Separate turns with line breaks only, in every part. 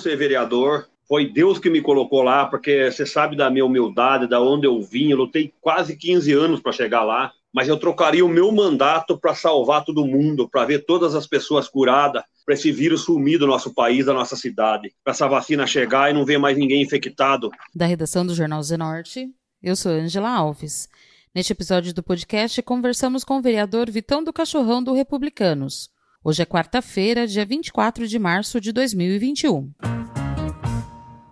ser vereador. Foi Deus que me colocou lá, porque você sabe da minha humildade, da onde eu vim. Eu lutei quase 15 anos para chegar lá, mas eu trocaria o meu mandato para salvar todo mundo, para ver todas as pessoas curadas, para esse vírus sumir do nosso país, da nossa cidade, para essa vacina chegar e não ver mais ninguém infectado.
Da redação do Jornal Zenorte, eu sou Angela Alves. Neste episódio do podcast, conversamos com o vereador Vitão do Cachorrão do Republicanos. Hoje é quarta-feira, dia 24 de março de 2021.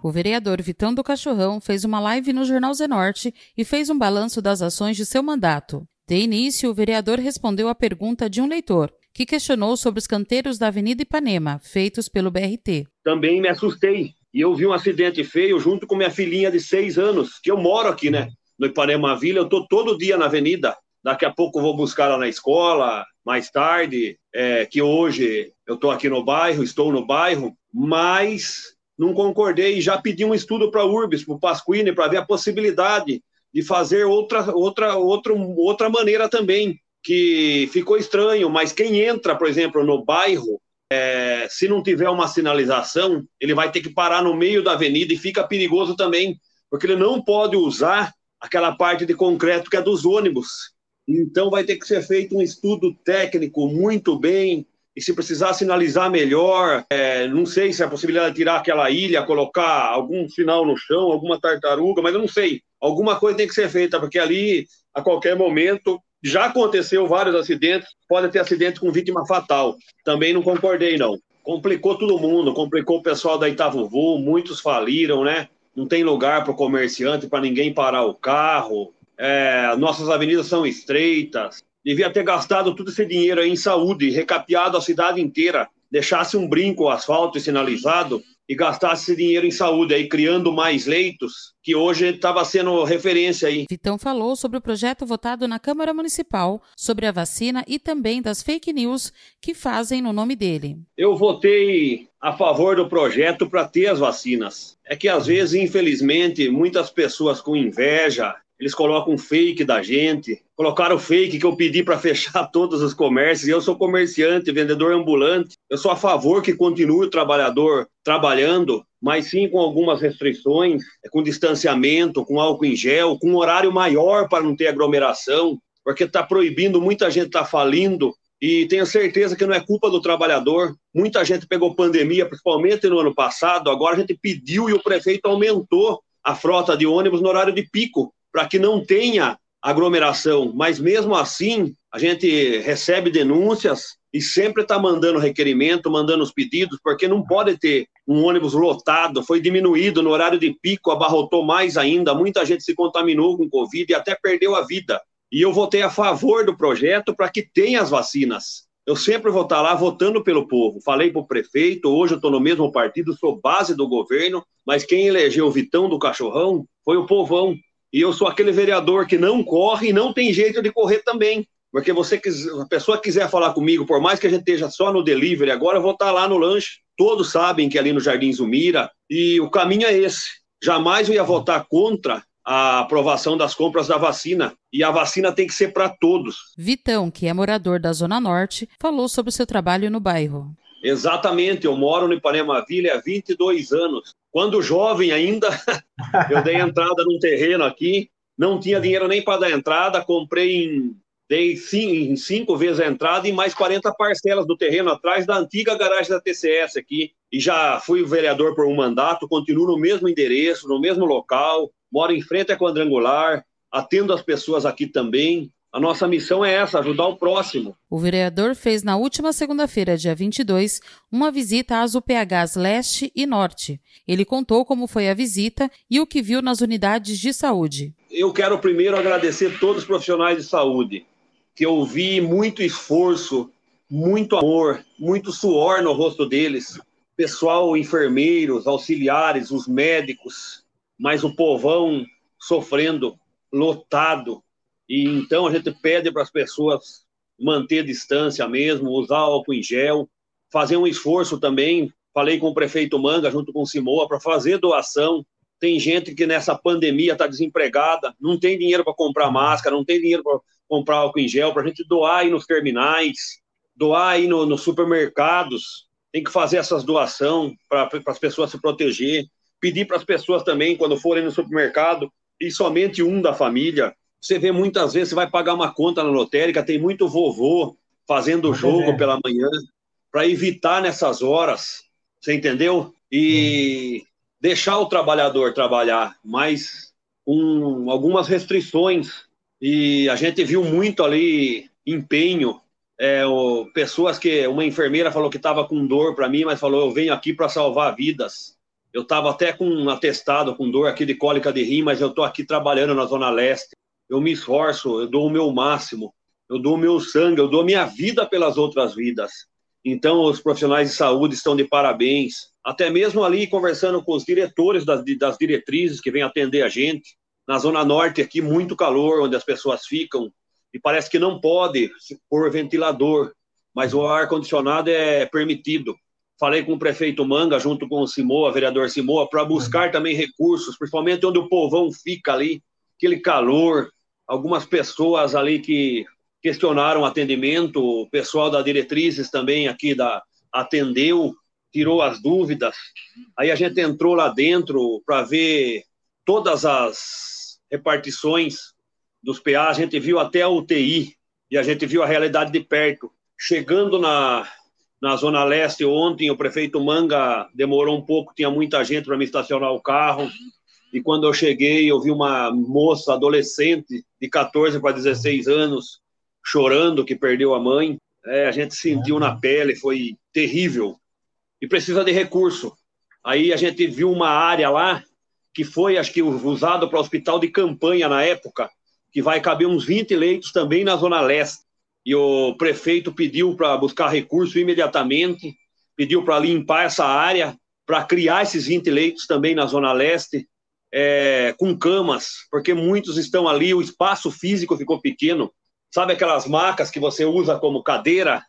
O vereador Vitão do Cachorrão fez uma live no Jornal Zenorte e fez um balanço das ações de seu mandato. De início, o vereador respondeu à pergunta de um leitor, que questionou sobre os canteiros da Avenida Ipanema, feitos pelo BRT.
Também me assustei. E eu vi um acidente feio junto com minha filhinha de seis anos, que eu moro aqui, né? No Ipanema Vila, eu estou todo dia na avenida. Daqui a pouco vou buscar ela na escola, mais tarde, é, que hoje eu estou aqui no bairro, estou no bairro, mas não concordei e já pedi um estudo para a URBS, para o Pasquini, para ver a possibilidade de fazer outra, outra, outra, outra maneira também, que ficou estranho, mas quem entra, por exemplo, no bairro, é, se não tiver uma sinalização, ele vai ter que parar no meio da avenida e fica perigoso também, porque ele não pode usar aquela parte de concreto que é dos ônibus. Então vai ter que ser feito um estudo técnico muito bem, e se precisar sinalizar melhor, é, não sei se é a possibilidade de tirar aquela ilha, colocar algum sinal no chão, alguma tartaruga, mas eu não sei. Alguma coisa tem que ser feita, porque ali, a qualquer momento, já aconteceu vários acidentes, pode ter acidente com vítima fatal. Também não concordei, não. Complicou todo mundo, complicou o pessoal da Itavuvu, muitos faliram, né? Não tem lugar para o comerciante, para ninguém parar o carro. É, nossas avenidas são estreitas, devia ter gastado todo esse dinheiro em saúde, recapeado a cidade inteira, deixasse um brinco asfalto e sinalizado e gastasse esse dinheiro em saúde, aí criando mais leitos, que hoje estava sendo referência aí.
Vitão falou sobre o projeto votado na Câmara Municipal sobre a vacina e também das fake news que fazem no nome dele.
Eu votei a favor do projeto para ter as vacinas. É que às vezes, infelizmente, muitas pessoas com inveja, eles colocam fake da gente. Colocaram fake que eu pedi para fechar todos os comércios. Eu sou comerciante, vendedor ambulante. Eu sou a favor que continue o trabalhador trabalhando, mas sim com algumas restrições, com distanciamento, com álcool em gel, com um horário maior para não ter aglomeração, porque está proibindo, muita gente está falindo. E tenho certeza que não é culpa do trabalhador. Muita gente pegou pandemia, principalmente no ano passado. Agora a gente pediu e o prefeito aumentou a frota de ônibus no horário de pico para que não tenha aglomeração, mas mesmo assim a gente recebe denúncias e sempre está mandando requerimento, mandando os pedidos, porque não pode ter um ônibus lotado, foi diminuído no horário de pico, abarrotou mais ainda, muita gente se contaminou com Covid e até perdeu a vida. E eu votei a favor do projeto para que tenha as vacinas. Eu sempre vou estar lá votando pelo povo. Falei para o prefeito, hoje eu estou no mesmo partido, sou base do governo, mas quem elegeu o Vitão do Cachorrão foi o povão. E eu sou aquele vereador que não corre e não tem jeito de correr também. Porque você a pessoa quiser falar comigo, por mais que a gente esteja só no delivery, agora eu vou estar lá no lanche. Todos sabem que é ali no Jardim Zumira, e o caminho é esse. Jamais eu ia votar contra a aprovação das compras da vacina. E a vacina tem que ser para todos.
Vitão, que é morador da Zona Norte, falou sobre o seu trabalho no bairro.
Exatamente, eu moro no Ipanema Vila há 22 anos. Quando jovem ainda, eu dei entrada num terreno aqui, não tinha dinheiro nem para dar entrada, comprei em, dei cinco, em cinco vezes a entrada e mais 40 parcelas do terreno atrás da antiga garagem da TCS aqui. E já fui vereador por um mandato, continuo no mesmo endereço, no mesmo local, moro em frente à quadrangular, atendo as pessoas aqui também. A nossa missão é essa, ajudar o próximo.
O vereador fez na última segunda-feira, dia 22, uma visita às UPHs Leste e Norte. Ele contou como foi a visita e o que viu nas unidades de saúde.
Eu quero primeiro agradecer todos os profissionais de saúde, que eu vi muito esforço, muito amor, muito suor no rosto deles. Pessoal, enfermeiros, auxiliares, os médicos, mas o povão sofrendo, lotado, e então a gente pede para as pessoas manter distância mesmo, usar álcool em gel, fazer um esforço também. Falei com o prefeito Manga, junto com o Simoa, para fazer doação. Tem gente que nessa pandemia está desempregada, não tem dinheiro para comprar máscara, não tem dinheiro para comprar álcool em gel, para a gente doar aí nos terminais, doar aí no, nos supermercados. tem que fazer essas doações para as pessoas se proteger, pedir para as pessoas também, quando forem no supermercado, e somente um da família. Você vê muitas vezes, você vai pagar uma conta na lotérica, tem muito vovô fazendo o jogo pela manhã, para evitar nessas horas, você entendeu? E deixar o trabalhador trabalhar, mas com algumas restrições. E a gente viu muito ali empenho. É, o, pessoas que. Uma enfermeira falou que estava com dor para mim, mas falou: eu venho aqui para salvar vidas. Eu estava até com um atestado, com dor aqui de cólica de rim, mas eu estou aqui trabalhando na Zona Leste. Eu me esforço, eu dou o meu máximo, eu dou o meu sangue, eu dou a minha vida pelas outras vidas. Então, os profissionais de saúde estão de parabéns. Até mesmo ali conversando com os diretores das, das diretrizes que vêm atender a gente. Na Zona Norte, aqui, muito calor, onde as pessoas ficam. E parece que não pode pôr ventilador, mas o ar-condicionado é permitido. Falei com o prefeito Manga, junto com o Simoa, vereador Simoa, para buscar também recursos, principalmente onde o povão fica ali, aquele calor. Algumas pessoas ali que questionaram o atendimento, o pessoal da diretrizes também aqui da atendeu, tirou as dúvidas. Aí a gente entrou lá dentro para ver todas as repartições dos PA, a gente viu até a UTI e a gente viu a realidade de perto. Chegando na, na Zona Leste ontem, o prefeito Manga demorou um pouco, tinha muita gente para me estacionar o carro. E quando eu cheguei, eu vi uma moça adolescente de 14 para 16 anos chorando que perdeu a mãe. É, a gente sentiu na pele, foi terrível. E precisa de recurso. Aí a gente viu uma área lá que foi, acho que, usado para hospital de campanha na época, que vai caber uns 20 leitos também na Zona Leste. E o prefeito pediu para buscar recurso imediatamente, pediu para limpar essa área, para criar esses 20 leitos também na Zona Leste, é, com camas, porque muitos estão ali, o espaço físico ficou pequeno. Sabe aquelas macas que você usa como cadeira?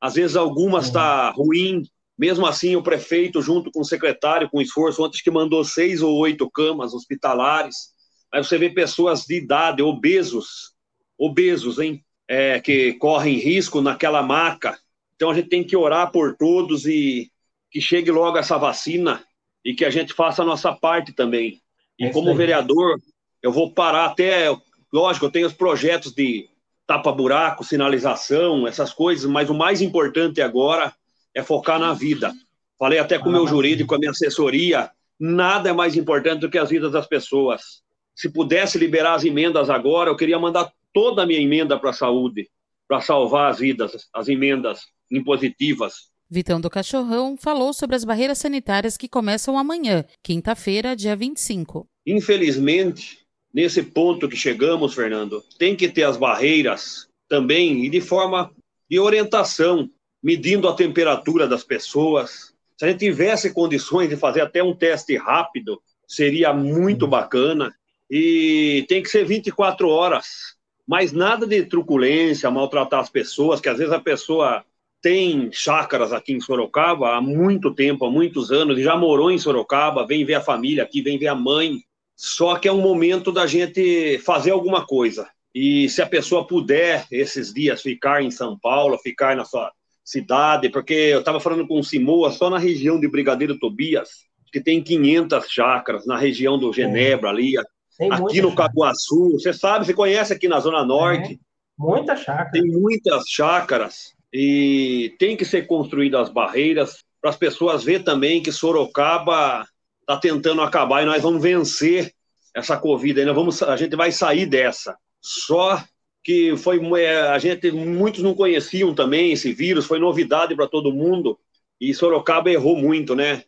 Às vezes algumas está uhum. ruim. Mesmo assim, o prefeito, junto com o secretário, com esforço, antes que mandou seis ou oito camas hospitalares. Aí você vê pessoas de idade, obesos, obesos, hein? É, que correm risco naquela maca. Então a gente tem que orar por todos e que chegue logo essa vacina e que a gente faça a nossa parte também. E é como vereador, eu vou parar até, lógico, eu tenho os projetos de tapa-buraco, sinalização, essas coisas, mas o mais importante agora é focar na vida. Falei até com o meu jurídico, com a minha assessoria, nada é mais importante do que as vidas das pessoas. Se pudesse liberar as emendas agora, eu queria mandar toda a minha emenda para a saúde, para salvar as vidas, as emendas impositivas.
Vitão do Cachorrão falou sobre as barreiras sanitárias que começam amanhã, quinta-feira, dia 25.
Infelizmente, nesse ponto que chegamos, Fernando, tem que ter as barreiras também e de forma de orientação, medindo a temperatura das pessoas. Se a gente tivesse condições de fazer até um teste rápido, seria muito bacana. E tem que ser 24 horas, mas nada de truculência, maltratar as pessoas, que às vezes a pessoa tem chácaras aqui em Sorocaba há muito tempo, há muitos anos, e já morou em Sorocaba, vem ver a família aqui, vem ver a mãe, só que é um momento da gente fazer alguma coisa. E se a pessoa puder, esses dias, ficar em São Paulo, ficar na sua cidade, porque eu estava falando com o Simoa, só na região de Brigadeiro Tobias, que tem 500 chácaras, na região do Genebra, ali, tem aqui no Caguaçu. Você sabe, você conhece aqui na Zona Norte. É,
muita chácara.
Tem muitas chácaras e tem que ser construídas as barreiras para as pessoas ver também que Sorocaba está tentando acabar e nós vamos vencer essa Covid. Ainda vamos, a gente vai sair dessa. Só que foi é, a gente muitos não conheciam também esse vírus, foi novidade para todo mundo e Sorocaba errou muito, né?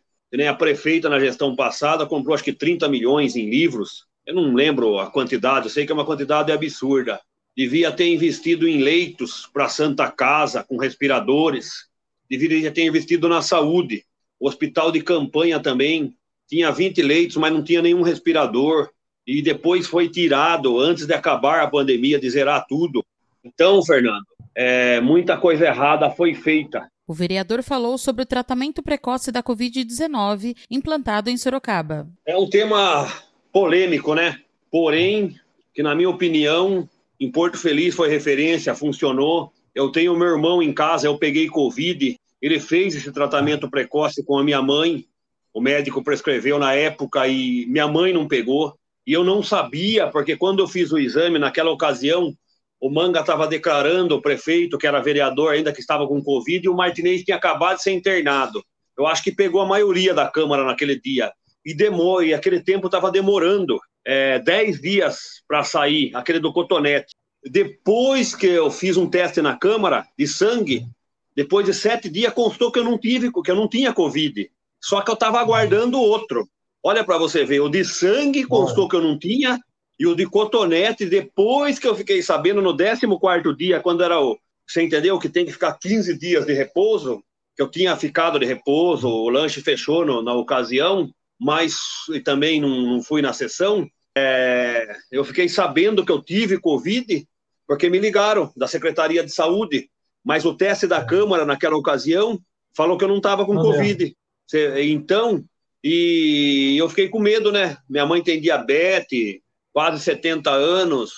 A prefeita na gestão passada comprou acho que 30 milhões em livros. Eu não lembro a quantidade, eu sei que é uma quantidade absurda. Devia ter investido em leitos para Santa Casa com respiradores. Deveria ter investido na saúde. O hospital de campanha também tinha 20 leitos, mas não tinha nenhum respirador, e depois foi tirado antes de acabar a pandemia, de zerar tudo. Então, Fernando, é, muita coisa errada foi feita.
O vereador falou sobre o tratamento precoce da Covid-19 implantado em Sorocaba.
É um tema polêmico, né? Porém, que na minha opinião, em Porto Feliz foi referência, funcionou. Eu tenho meu irmão em casa, eu peguei Covid, Ele fez esse tratamento precoce com a minha mãe. O médico prescreveu na época e minha mãe não pegou. E eu não sabia, porque quando eu fiz o exame, naquela ocasião, o Manga estava declarando o prefeito, que era vereador ainda, que estava com Covid, e o Martinez tinha acabado de ser internado. Eu acho que pegou a maioria da Câmara naquele dia. E, demor, e aquele tempo estava demorando. É, dez dias para sair, aquele do cotonete. Depois que eu fiz um teste na Câmara de sangue, depois de sete dias constou que eu não tive, que eu não tinha Covid. Só que eu estava aguardando outro. Olha para você ver, o de sangue constou que eu não tinha, e o de cotonete, depois que eu fiquei sabendo, no 14 dia, quando era o. Você entendeu? Que tem que ficar 15 dias de repouso, que eu tinha ficado de repouso, o lanche fechou no, na ocasião, mas e também não, não fui na sessão. É, eu fiquei sabendo que eu tive Covid, porque me ligaram da Secretaria de Saúde, mas o teste da Câmara naquela ocasião falou que eu não estava com Covid. Então, e eu fiquei com medo, né? Minha mãe tem diabetes, quase 70 anos,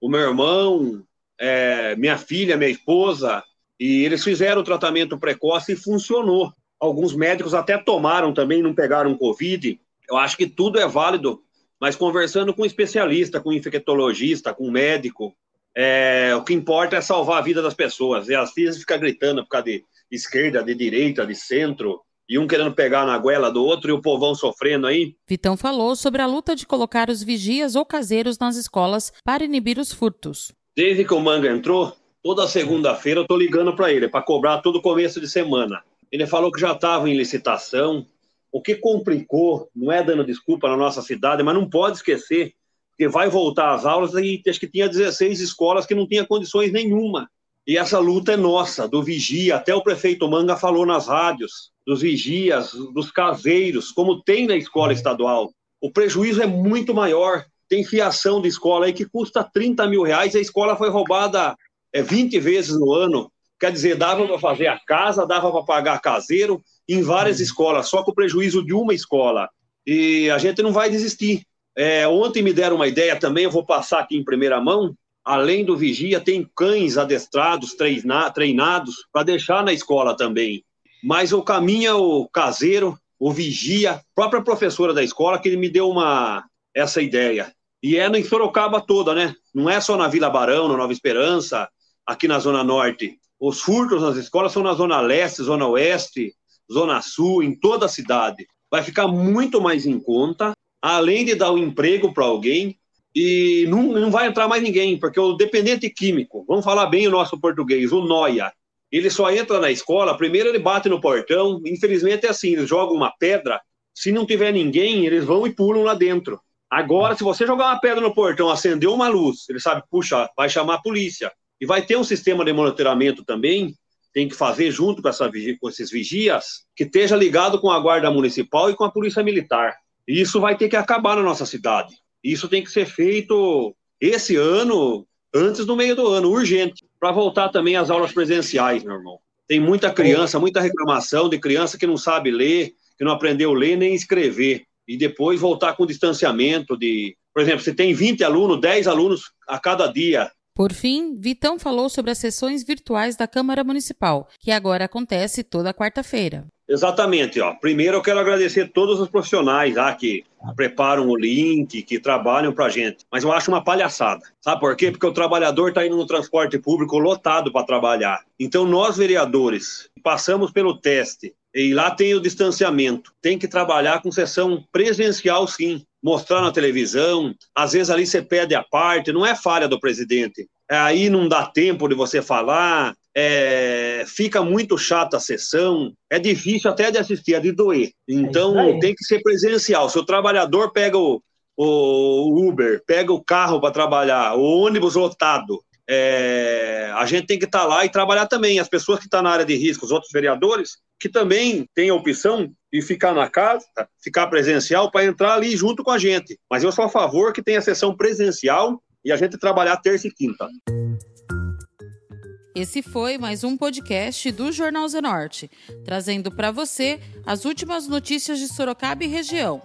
o meu irmão, é, minha filha, minha esposa, e eles fizeram o tratamento precoce e funcionou. Alguns médicos até tomaram também, não pegaram Covid. Eu acho que tudo é válido, mas conversando com um especialista, com um infectologista, com um médico, é, o que importa é salvar a vida das pessoas. E as filhas ficam gritando por causa de esquerda, de direita, de centro e um querendo pegar na goela do outro e o povão sofrendo aí.
Vitão falou sobre a luta de colocar os vigias ou caseiros nas escolas para inibir os furtos.
Desde que o Manga entrou, toda segunda-feira eu tô ligando para ele, para cobrar todo começo de semana. Ele falou que já estava em licitação. O que complicou, não é dando desculpa na nossa cidade, mas não pode esquecer que vai voltar às aulas e acho que tinha 16 escolas que não tinha condições nenhuma. E essa luta é nossa, do vigia, até o prefeito Manga falou nas rádios dos vigias, dos caseiros, como tem na escola estadual. O prejuízo é muito maior. Tem fiação de escola aí que custa 30 mil reais, a escola foi roubada é, 20 vezes no ano. Quer dizer, dava para fazer a casa, dava para pagar caseiro em várias uhum. escolas, só com o prejuízo de uma escola. E a gente não vai desistir. É, ontem me deram uma ideia também, eu vou passar aqui em primeira mão. Além do vigia, tem cães adestrados, treina, treinados, para deixar na escola também mas o caminho é o caseiro, o vigia, própria professora da escola que me deu uma essa ideia. E é em Sorocaba toda, né? Não é só na Vila Barão, na Nova Esperança, aqui na Zona Norte. Os furtos nas escolas são na Zona Leste, Zona Oeste, Zona Sul, em toda a cidade. Vai ficar muito mais em conta, além de dar um emprego para alguém, e não, não vai entrar mais ninguém, porque o dependente químico, vamos falar bem o nosso português, o noia, ele só entra na escola, primeiro ele bate no portão, infelizmente é assim, eles jogam uma pedra, se não tiver ninguém, eles vão e pulam lá dentro. Agora, se você jogar uma pedra no portão, acender uma luz, ele sabe, puxa, vai chamar a polícia. E vai ter um sistema de monitoramento também, tem que fazer junto com, essa, com esses vigias, que esteja ligado com a Guarda Municipal e com a Polícia Militar. E isso vai ter que acabar na nossa cidade. Isso tem que ser feito esse ano, antes do meio do ano, urgente para voltar também às aulas presenciais, meu irmão. Tem muita criança, muita reclamação de criança que não sabe ler, que não aprendeu a ler nem escrever. E depois voltar com distanciamento de. Por exemplo, se tem 20 alunos, 10 alunos a cada dia.
Por fim, Vitão falou sobre as sessões virtuais da Câmara Municipal, que agora acontece toda quarta-feira.
Exatamente, ó. Primeiro eu quero agradecer todos os profissionais lá que preparam o link, que trabalham pra gente. Mas eu acho uma palhaçada. Sabe por quê? Porque o trabalhador está indo no transporte público lotado para trabalhar. Então nós vereadores passamos pelo teste e lá tem o distanciamento. Tem que trabalhar com sessão presencial sim, mostrar na televisão. Às vezes ali você pede a parte, não é falha do presidente. Aí não dá tempo de você falar, é, fica muito chata a sessão, é difícil até de assistir, é de doer. Então é tem que ser presencial. Se o trabalhador pega o, o Uber, pega o carro para trabalhar, o ônibus lotado, é, a gente tem que estar tá lá e trabalhar também. As pessoas que estão tá na área de risco, os outros vereadores, que também têm a opção de ficar na casa, ficar presencial, para entrar ali junto com a gente. Mas eu sou a favor que tenha sessão presencial e a gente trabalhar terça e quinta.
Esse foi mais um podcast do Jornal Zenorte, trazendo para você as últimas notícias de Sorocaba e região.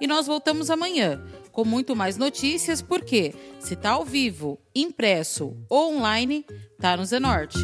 E nós voltamos amanhã com muito mais notícias, porque se tá ao vivo, impresso ou online, tá no Zenorte.